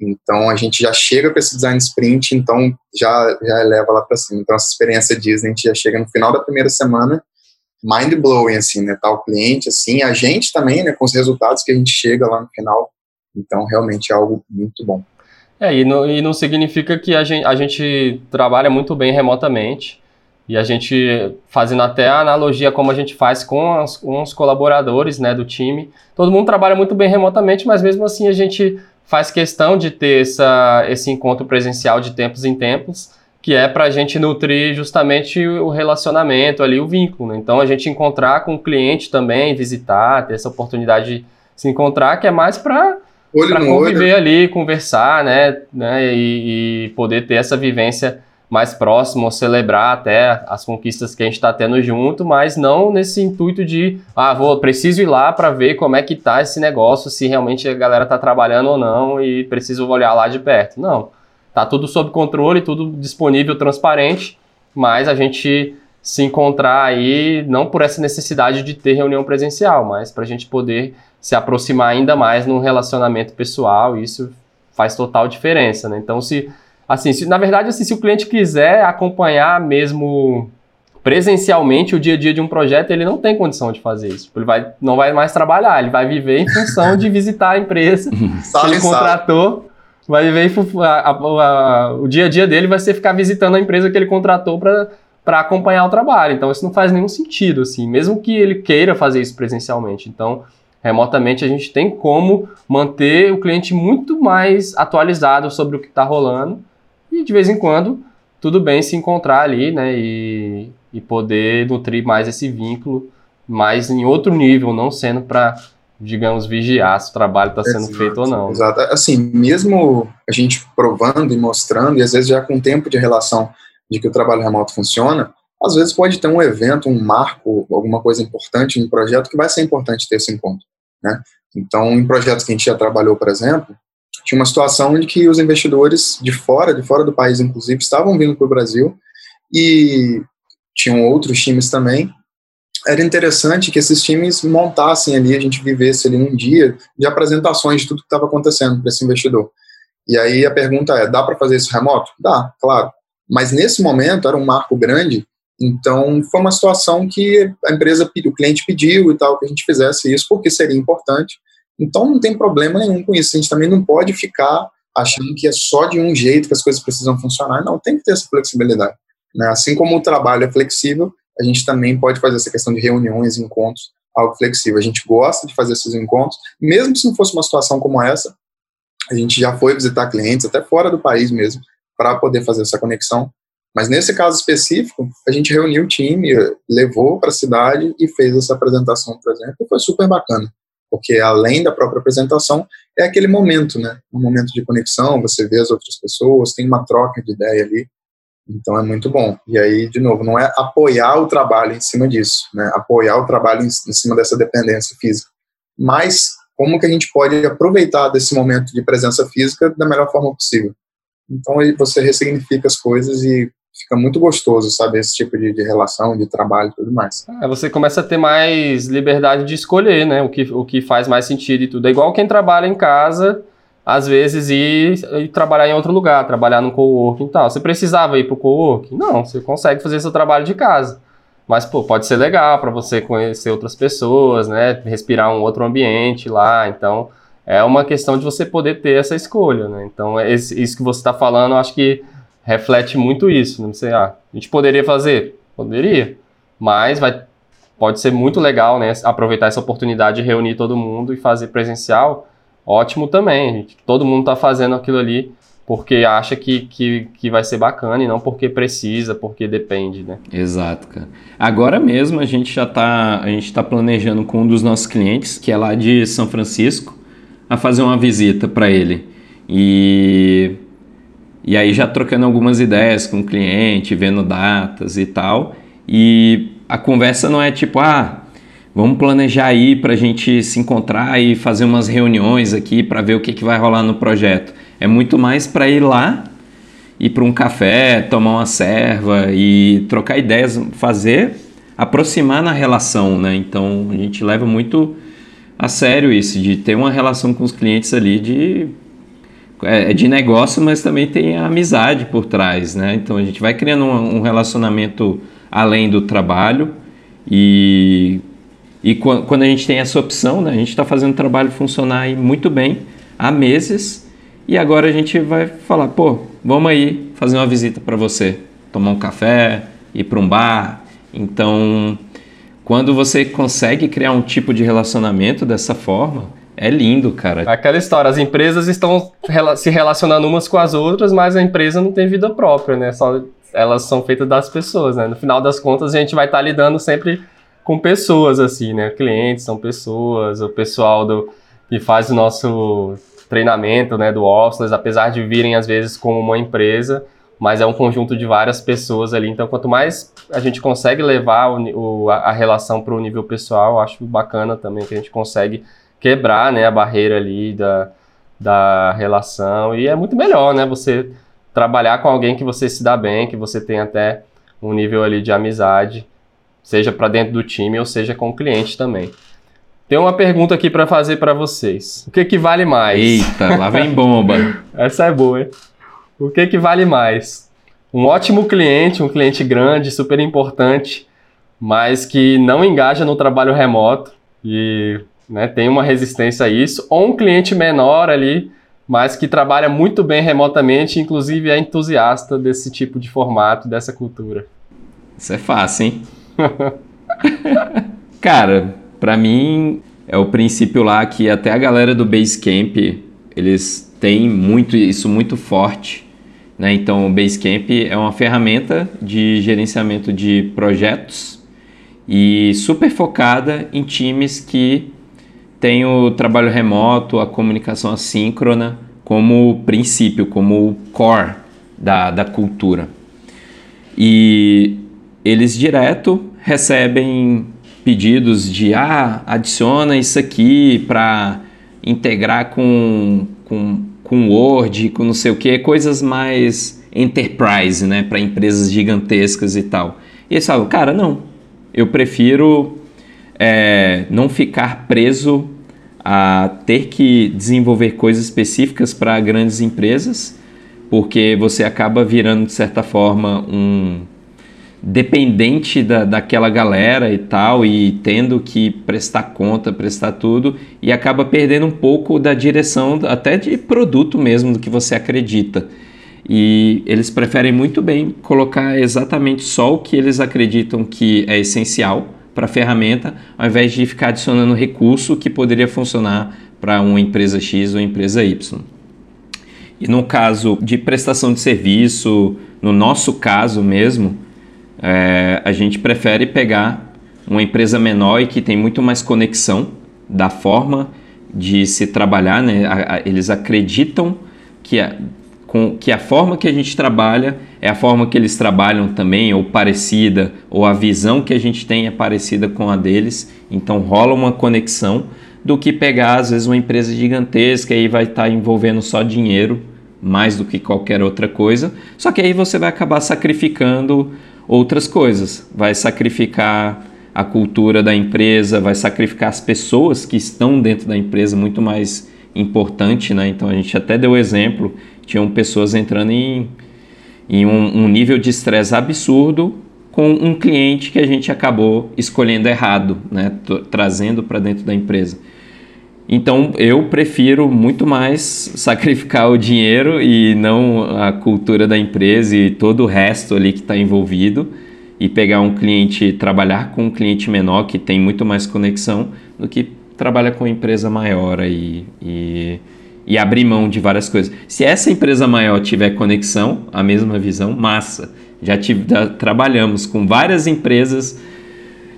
Então a gente já chega com esse design sprint, então já já eleva lá para cima. Então essa experiência Disney a gente já chega no final da primeira semana, mind blowing assim, né? Tá cliente assim, a gente também, né? Com os resultados que a gente chega lá no final. Então realmente é algo muito bom. É, e não, e não significa que a gente, a gente trabalha muito bem remotamente. E a gente, fazendo até a analogia como a gente faz com, as, com os colaboradores né, do time, todo mundo trabalha muito bem remotamente, mas mesmo assim a gente faz questão de ter essa, esse encontro presencial de tempos em tempos, que é para a gente nutrir justamente o relacionamento ali, o vínculo. Né? Então a gente encontrar com o cliente também, visitar, ter essa oportunidade de se encontrar, que é mais para conviver olho. ali, conversar, né, né e, e poder ter essa vivência mais próximo, celebrar até as conquistas que a gente está tendo junto, mas não nesse intuito de, ah, vou, preciso ir lá para ver como é que tá esse negócio, se realmente a galera tá trabalhando ou não e preciso olhar lá de perto. Não, tá tudo sob controle, tudo disponível, transparente, mas a gente se encontrar aí não por essa necessidade de ter reunião presencial, mas para a gente poder se aproximar ainda mais num relacionamento pessoal, isso faz total diferença, né? Então, se Assim, se, na verdade, assim, se o cliente quiser acompanhar mesmo presencialmente o dia a dia de um projeto, ele não tem condição de fazer isso. Ele vai, não vai mais trabalhar, ele vai viver em função de visitar a empresa *laughs* que ele contratou. Vai viver a, a, a, o dia a dia dele vai ser ficar visitando a empresa que ele contratou para acompanhar o trabalho. Então isso não faz nenhum sentido, assim, mesmo que ele queira fazer isso presencialmente. Então, remotamente a gente tem como manter o cliente muito mais atualizado sobre o que está rolando e de vez em quando, tudo bem se encontrar ali, né? E, e poder nutrir mais esse vínculo, mas em outro nível, não sendo para, digamos, vigiar se o trabalho está sendo feito ou não. Exato. Assim, mesmo a gente provando e mostrando, e às vezes já com tempo de relação de que o trabalho remoto funciona, às vezes pode ter um evento, um marco, alguma coisa importante no projeto que vai ser importante ter esse encontro, né? Então, em projetos que a gente já trabalhou, por exemplo, tinha uma situação em que os investidores de fora, de fora do país inclusive, estavam vindo para o Brasil e tinham outros times também. Era interessante que esses times montassem ali, a gente vivesse ali um dia de apresentações de tudo que estava acontecendo para esse investidor. E aí a pergunta é: dá para fazer isso remoto? Dá, claro. Mas nesse momento era um marco grande, então foi uma situação que a empresa, o cliente pediu e tal que a gente fizesse isso porque seria importante então não tem problema nenhum com isso. A gente também não pode ficar achando que é só de um jeito que as coisas precisam funcionar. Não, tem que ter essa flexibilidade. Né? Assim como o trabalho é flexível, a gente também pode fazer essa questão de reuniões, encontros, algo flexível. A gente gosta de fazer esses encontros, mesmo se não fosse uma situação como essa, a gente já foi visitar clientes, até fora do país mesmo, para poder fazer essa conexão. Mas nesse caso específico, a gente reuniu o time, levou para a cidade e fez essa apresentação, por exemplo, e foi super bacana porque além da própria apresentação, é aquele momento, né? Um momento de conexão, você vê as outras pessoas, tem uma troca de ideia ali, então é muito bom. E aí, de novo, não é apoiar o trabalho em cima disso, né? Apoiar o trabalho em, cima dessa dependência física, mas como que a gente pode aproveitar desse momento de presença física da melhor forma possível. Então aí você ressignifica as coisas e fica muito gostoso, sabe? Esse tipo de, de relação, de trabalho e tudo mais. É, você começa a ter mais liberdade de escolher, né? O que, o que faz mais sentido e tudo. É igual quem trabalha em casa às vezes ir, ir, trabalhar em outro lugar, trabalhar no coworking e tal. Você precisava ir para o coworking? Não, você consegue fazer seu trabalho de casa. Mas, pô, pode ser legal para você conhecer outras pessoas, né? Respirar um outro ambiente lá. Então, é uma questão de você poder ter essa escolha, né? Então, é isso que você está falando, eu acho que reflete muito isso. Não sei, ah, a gente poderia fazer? Poderia. Mas vai, pode ser muito legal, né? Aproveitar essa oportunidade de reunir todo mundo e fazer presencial. Ótimo também. Todo mundo está fazendo aquilo ali porque acha que, que, que vai ser bacana e não porque precisa, porque depende, né? Exato, cara. Agora mesmo a gente já está a gente está planejando com um dos nossos clientes, que é lá de São Francisco, a fazer uma visita para ele. E e aí já trocando algumas ideias com o cliente, vendo datas e tal. E a conversa não é tipo, ah, vamos planejar aí para a gente se encontrar e fazer umas reuniões aqui para ver o que, que vai rolar no projeto é muito mais para ir lá, ir para um café, tomar uma serva e trocar ideias, fazer, aproximar na relação, né? Então a gente leva muito a sério isso, de ter uma relação com os clientes ali de é, é de negócio, mas também tem a amizade por trás, né? Então a gente vai criando um, um relacionamento além do trabalho e, e quando a gente tem essa opção, né, a gente está fazendo o trabalho funcionar muito bem há meses e agora a gente vai falar, pô, vamos aí fazer uma visita para você, tomar um café, ir para um bar. Então, quando você consegue criar um tipo de relacionamento dessa forma, é lindo, cara. Aquela história, as empresas estão se relacionando umas com as outras, mas a empresa não tem vida própria, né? Só elas são feitas das pessoas, né? No final das contas, a gente vai estar tá lidando sempre com pessoas, assim, né? Clientes são pessoas, o pessoal do, que faz o nosso treinamento né, do Officeless, apesar de virem às vezes como uma empresa, mas é um conjunto de várias pessoas ali. Então, quanto mais a gente consegue levar o, o, a relação para o nível pessoal, acho bacana também que a gente consegue quebrar né, a barreira ali da, da relação. E é muito melhor, né? Você trabalhar com alguém que você se dá bem, que você tem até um nível ali de amizade, seja para dentro do time ou seja com o cliente também. Tem uma pergunta aqui para fazer para vocês. O que que vale mais? Eita, lá vem bomba. *laughs* Essa é boa, hein? O que que vale mais? Um ótimo cliente, um cliente grande, super importante, mas que não engaja no trabalho remoto e né, tem uma resistência a isso, ou um cliente menor ali, mas que trabalha muito bem remotamente, inclusive é entusiasta desse tipo de formato, dessa cultura. Isso é fácil, hein? *laughs* Cara, para mim, é o princípio lá que até a galera do Basecamp, eles têm muito isso muito forte. Né? Então, o Basecamp é uma ferramenta de gerenciamento de projetos e super focada em times que têm o trabalho remoto, a comunicação assíncrona como princípio, como core da, da cultura. E eles direto recebem pedidos de ah, adiciona isso aqui para integrar com, com, com Word, com não sei o que, coisas mais enterprise, né, para empresas gigantescas e tal. E eles falam, cara, não, eu prefiro é, não ficar preso a ter que desenvolver coisas específicas para grandes empresas, porque você acaba virando, de certa forma, um dependente da, daquela galera e tal, e tendo que prestar conta, prestar tudo, e acaba perdendo um pouco da direção, até de produto mesmo, do que você acredita. E eles preferem muito bem colocar exatamente só o que eles acreditam que é essencial para a ferramenta, ao invés de ficar adicionando recurso que poderia funcionar para uma empresa X ou empresa Y. E no caso de prestação de serviço, no nosso caso mesmo, é, a gente prefere pegar uma empresa menor e que tem muito mais conexão da forma de se trabalhar, né? Eles acreditam que com, que a forma que a gente trabalha é a forma que eles trabalham também, ou parecida, ou a visão que a gente tem é parecida com a deles, então rola uma conexão do que pegar às vezes uma empresa gigantesca e vai estar tá envolvendo só dinheiro mais do que qualquer outra coisa. Só que aí você vai acabar sacrificando outras coisas. Vai sacrificar a cultura da empresa, vai sacrificar as pessoas que estão dentro da empresa muito mais importante, né? Então a gente até deu exemplo, tinham pessoas entrando em, em um, um nível de estresse absurdo com um cliente que a gente acabou escolhendo errado, né? trazendo para dentro da empresa. Então eu prefiro muito mais *laughs* sacrificar o dinheiro e não a cultura da empresa e todo o resto ali que está envolvido e pegar um cliente, trabalhar com um cliente menor que tem muito mais conexão do que trabalhar com empresa maior aí e abrir mão de várias coisas. Se essa empresa maior tiver conexão, a mesma visão, massa. Já, tive, já trabalhamos com várias empresas,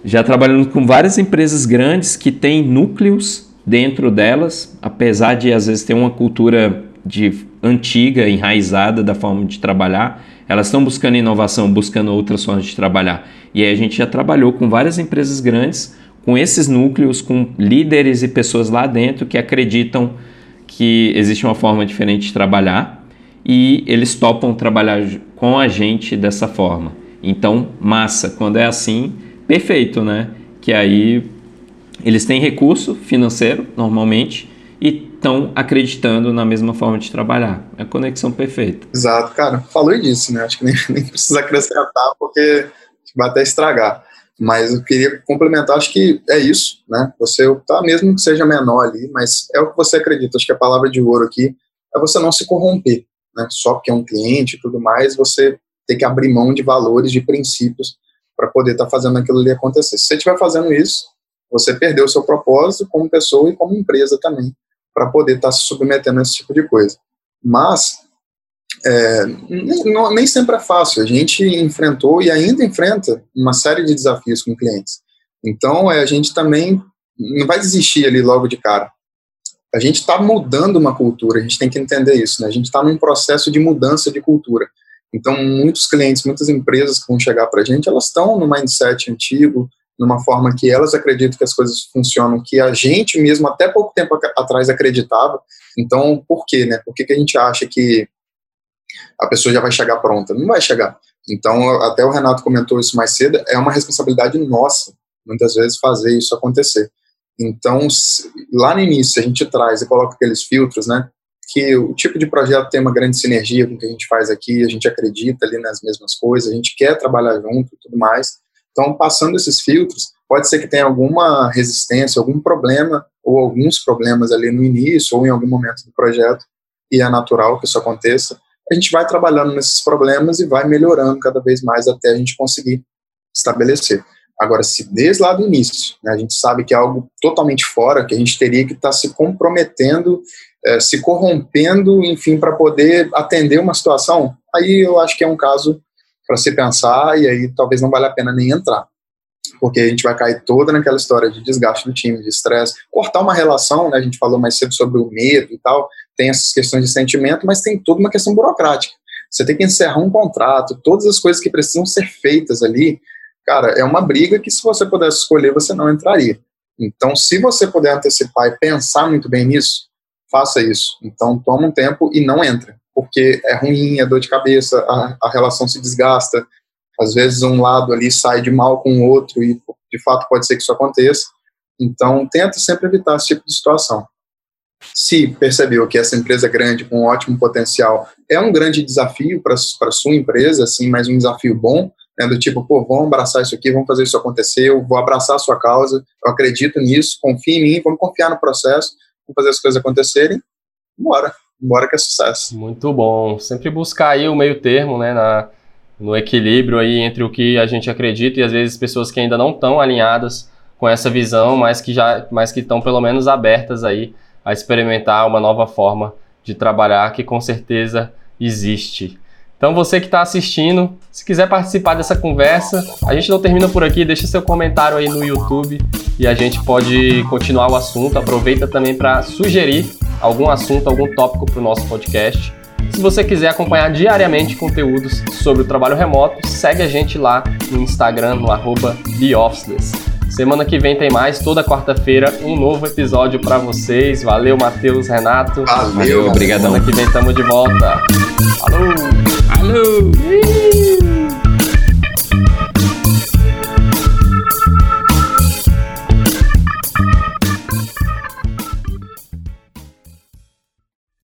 já trabalhamos com várias empresas grandes que têm núcleos dentro delas, apesar de às vezes ter uma cultura de antiga, enraizada da forma de trabalhar, elas estão buscando inovação, buscando outras formas de trabalhar. E aí a gente já trabalhou com várias empresas grandes, com esses núcleos, com líderes e pessoas lá dentro que acreditam que existe uma forma diferente de trabalhar e eles topam trabalhar com a gente dessa forma. Então, massa, quando é assim, perfeito, né? Que aí eles têm recurso financeiro, normalmente, e estão acreditando na mesma forma de trabalhar. É a conexão perfeita. Exato, cara. Falou disso, né? Acho que nem, *laughs* nem precisa acrescentar, porque vai até estragar. Mas eu queria complementar, acho que é isso, né? Você tá, mesmo que seja menor ali, mas é o que você acredita. Acho que a palavra de ouro aqui é você não se corromper, né? Só porque é um cliente e tudo mais, você tem que abrir mão de valores, de princípios, para poder estar tá fazendo aquilo ali acontecer. Se você estiver fazendo isso, você perdeu o seu propósito como pessoa e como empresa também, para poder estar tá se submetendo a esse tipo de coisa. Mas é, nem, não, nem sempre é fácil. A gente enfrentou e ainda enfrenta uma série de desafios com clientes. Então, é, a gente também não vai desistir ali logo de cara. A gente está mudando uma cultura, a gente tem que entender isso. Né? A gente está num processo de mudança de cultura. Então, muitos clientes, muitas empresas que vão chegar para a gente, elas estão no mindset antigo, numa forma que elas acreditam que as coisas funcionam, que a gente mesmo até pouco tempo atrás acreditava. Então, por quê, né? Por que, que a gente acha que a pessoa já vai chegar pronta? Não vai chegar. Então, até o Renato comentou isso mais cedo, é uma responsabilidade nossa, muitas vezes, fazer isso acontecer. Então, lá no início, a gente traz e coloca aqueles filtros, né? Que o tipo de projeto tem uma grande sinergia com o que a gente faz aqui, a gente acredita ali nas mesmas coisas, a gente quer trabalhar junto e tudo mais. Então, passando esses filtros, pode ser que tenha alguma resistência, algum problema, ou alguns problemas ali no início, ou em algum momento do projeto, e é natural que isso aconteça. A gente vai trabalhando nesses problemas e vai melhorando cada vez mais até a gente conseguir estabelecer. Agora, se desde lá do início né, a gente sabe que é algo totalmente fora, que a gente teria que estar tá se comprometendo, eh, se corrompendo, enfim, para poder atender uma situação, aí eu acho que é um caso para se pensar e aí talvez não valha a pena nem entrar. Porque a gente vai cair toda naquela história de desgaste do time, de estresse, cortar uma relação, né? A gente falou mais cedo sobre o medo e tal, tem essas questões de sentimento, mas tem toda uma questão burocrática. Você tem que encerrar um contrato, todas as coisas que precisam ser feitas ali, cara, é uma briga que se você pudesse escolher, você não entraria. Então, se você puder antecipar e pensar muito bem nisso, faça isso. Então, toma um tempo e não entra porque é ruim, é dor de cabeça, a, a relação se desgasta, às vezes um lado ali sai de mal com o outro e de fato pode ser que isso aconteça. Então, tenta sempre evitar esse tipo de situação. Se percebeu que essa empresa grande, com um ótimo potencial, é um grande desafio para a sua empresa, assim, mas um desafio bom, né, do tipo, pô, vamos abraçar isso aqui, vamos fazer isso acontecer, eu vou abraçar a sua causa, eu acredito nisso, confie em mim, vamos confiar no processo, vamos fazer as coisas acontecerem, bora bora que é sucesso. Muito bom. Sempre buscar aí o meio termo, né, na, no equilíbrio aí entre o que a gente acredita e às vezes pessoas que ainda não estão alinhadas com essa visão, mas que já, mas que estão pelo menos abertas aí a experimentar uma nova forma de trabalhar que com certeza existe. Então você que está assistindo, se quiser participar dessa conversa, a gente não termina por aqui, deixa seu comentário aí no YouTube e a gente pode continuar o assunto. Aproveita também para sugerir algum assunto, algum tópico para o nosso podcast. Se você quiser acompanhar diariamente conteúdos sobre o trabalho remoto, segue a gente lá no Instagram, no arroba TheOfficeless. Semana que vem tem mais, toda quarta-feira, um novo episódio para vocês. Valeu, Matheus, Renato. Valeu, obrigadão. Semana que vem tamo de volta. Falou! Falou!